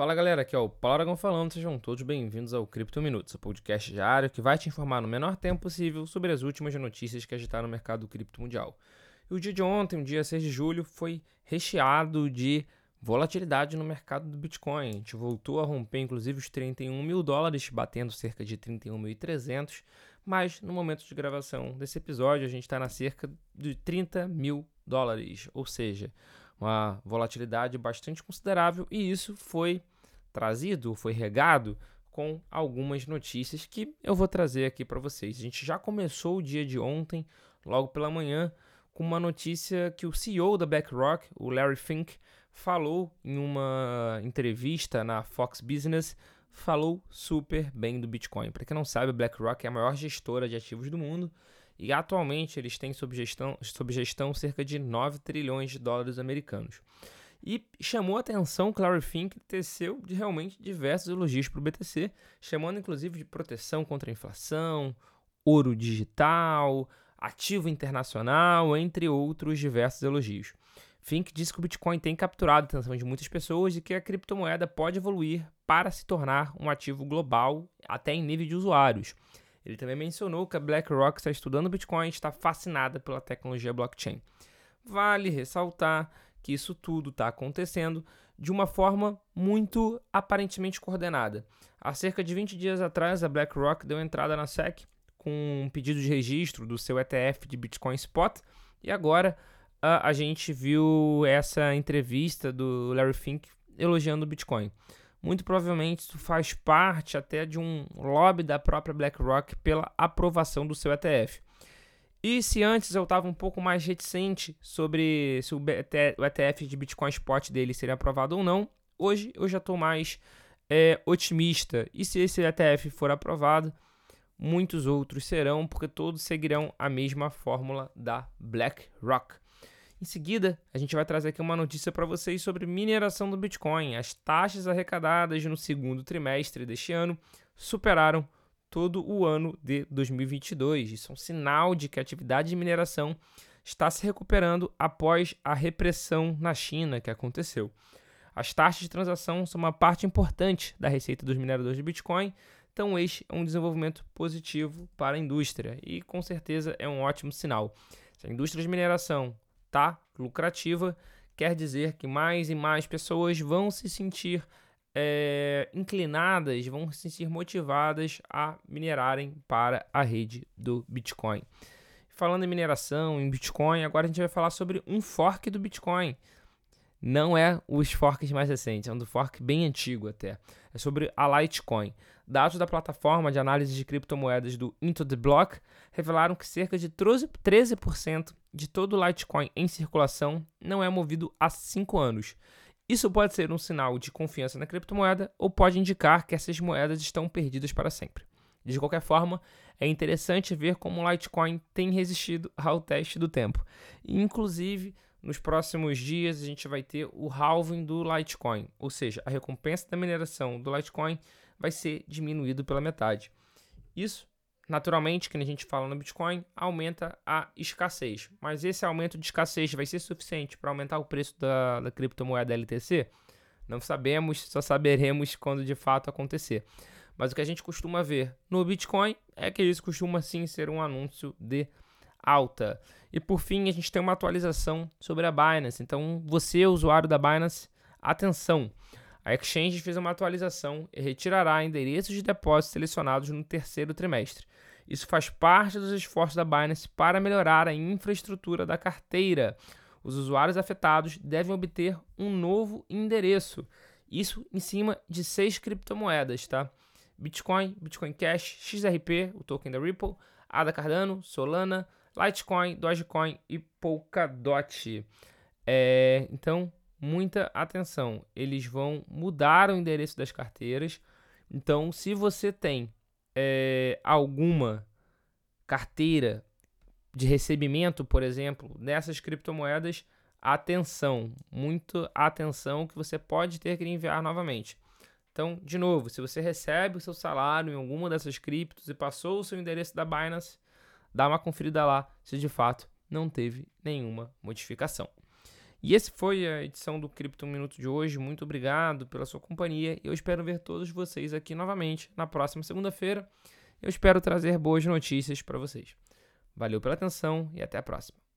Fala galera, aqui é o Paulo Aragão falando, sejam todos bem-vindos ao Cripto Minutos, o podcast diário que vai te informar no menor tempo possível sobre as últimas notícias que agitaram o mercado cripto mundial. E o dia de ontem, o dia 6 de julho, foi recheado de volatilidade no mercado do Bitcoin. A gente voltou a romper inclusive os 31 mil dólares, batendo cerca de 31.300, mas no momento de gravação desse episódio a gente está na cerca de 30 mil dólares, ou seja, uma volatilidade bastante considerável e isso foi trazido, foi regado com algumas notícias que eu vou trazer aqui para vocês. A gente já começou o dia de ontem, logo pela manhã, com uma notícia que o CEO da BlackRock, o Larry Fink, falou em uma entrevista na Fox Business, falou super bem do Bitcoin. Para quem não sabe, a BlackRock é a maior gestora de ativos do mundo e atualmente eles têm sob gestão, sob gestão cerca de 9 trilhões de dólares americanos. E chamou a atenção Clary Fink teceu de realmente diversos elogios para o BTC, chamando inclusive de proteção contra a inflação, ouro digital, ativo internacional, entre outros diversos elogios. Fink disse que o Bitcoin tem capturado a atenção de muitas pessoas e que a criptomoeda pode evoluir para se tornar um ativo global, até em nível de usuários. Ele também mencionou que a BlackRock está estudando Bitcoin e está fascinada pela tecnologia blockchain. Vale ressaltar que isso tudo está acontecendo de uma forma muito aparentemente coordenada. Há cerca de 20 dias atrás, a BlackRock deu entrada na SEC com um pedido de registro do seu ETF de Bitcoin Spot e agora a, a gente viu essa entrevista do Larry Fink elogiando o Bitcoin. Muito provavelmente isso faz parte até de um lobby da própria BlackRock pela aprovação do seu ETF. E se antes eu estava um pouco mais reticente sobre se o, ETF de Bitcoin Spot dele seria aprovado ou não, hoje eu já estou mais é, otimista. E se esse ETF for aprovado, muitos outros serão, porque todos seguirão a mesma fórmula da BlackRock. Em seguida, a gente vai trazer aqui uma notícia para vocês sobre mineração do Bitcoin. As taxas arrecadadas no segundo trimestre deste ano superaram todo o ano de 2022. Isso é um sinal de que a atividade de mineração está se recuperando após a repressão na China que aconteceu. As taxas de transação são uma parte importante da receita dos mineradores de Bitcoin, então este é um desenvolvimento positivo para a indústria e com certeza é um ótimo sinal. Se a indústria de mineração tá lucrativa, quer dizer que mais e mais pessoas vão se sentir é, inclinadas, vão se sentir motivadas a minerarem para a rede do Bitcoin. Falando em mineração, em Bitcoin, agora a gente vai falar sobre um fork do Bitcoin. Não é os forks mais recentes, é um do fork bem antigo até. É sobre a Litecoin. Dados da plataforma de análise de criptomoedas do Into the Block revelaram que cerca de 13% de todo o Litecoin em circulação não é movido há 5 anos. Isso pode ser um sinal de confiança na criptomoeda ou pode indicar que essas moedas estão perdidas para sempre. De qualquer forma, é interessante ver como o Litecoin tem resistido ao teste do tempo. inclusive, nos próximos dias a gente vai ter o halving do Litecoin, ou seja, a recompensa da mineração do Litecoin vai ser diminuído pela metade. Isso, naturalmente, que a gente fala no Bitcoin, aumenta a escassez. Mas esse aumento de escassez vai ser suficiente para aumentar o preço da, da criptomoeda LTC? Não sabemos, só saberemos quando de fato acontecer. Mas o que a gente costuma ver no Bitcoin é que isso costuma sim ser um anúncio de alta. E por fim, a gente tem uma atualização sobre a Binance. Então, você, usuário da Binance, atenção. A Exchange fez uma atualização e retirará endereços de depósitos selecionados no terceiro trimestre. Isso faz parte dos esforços da Binance para melhorar a infraestrutura da carteira. Os usuários afetados devem obter um novo endereço. Isso em cima de seis criptomoedas, tá? Bitcoin, Bitcoin Cash, XRP, o token da Ripple, ADA Cardano, Solana, Litecoin, Dogecoin e Polkadot. É, então, muita atenção. Eles vão mudar o endereço das carteiras. Então, se você tem é, alguma carteira de recebimento, por exemplo, nessas criptomoedas, atenção, muito atenção que você pode ter que enviar novamente. Então, de novo, se você recebe o seu salário em alguma dessas criptos e passou o seu endereço da Binance, dá uma conferida lá se de fato não teve nenhuma modificação. E esse foi a edição do Cripto Minuto de hoje. Muito obrigado pela sua companhia. Eu espero ver todos vocês aqui novamente na próxima segunda-feira. Eu espero trazer boas notícias para vocês. Valeu pela atenção e até a próxima.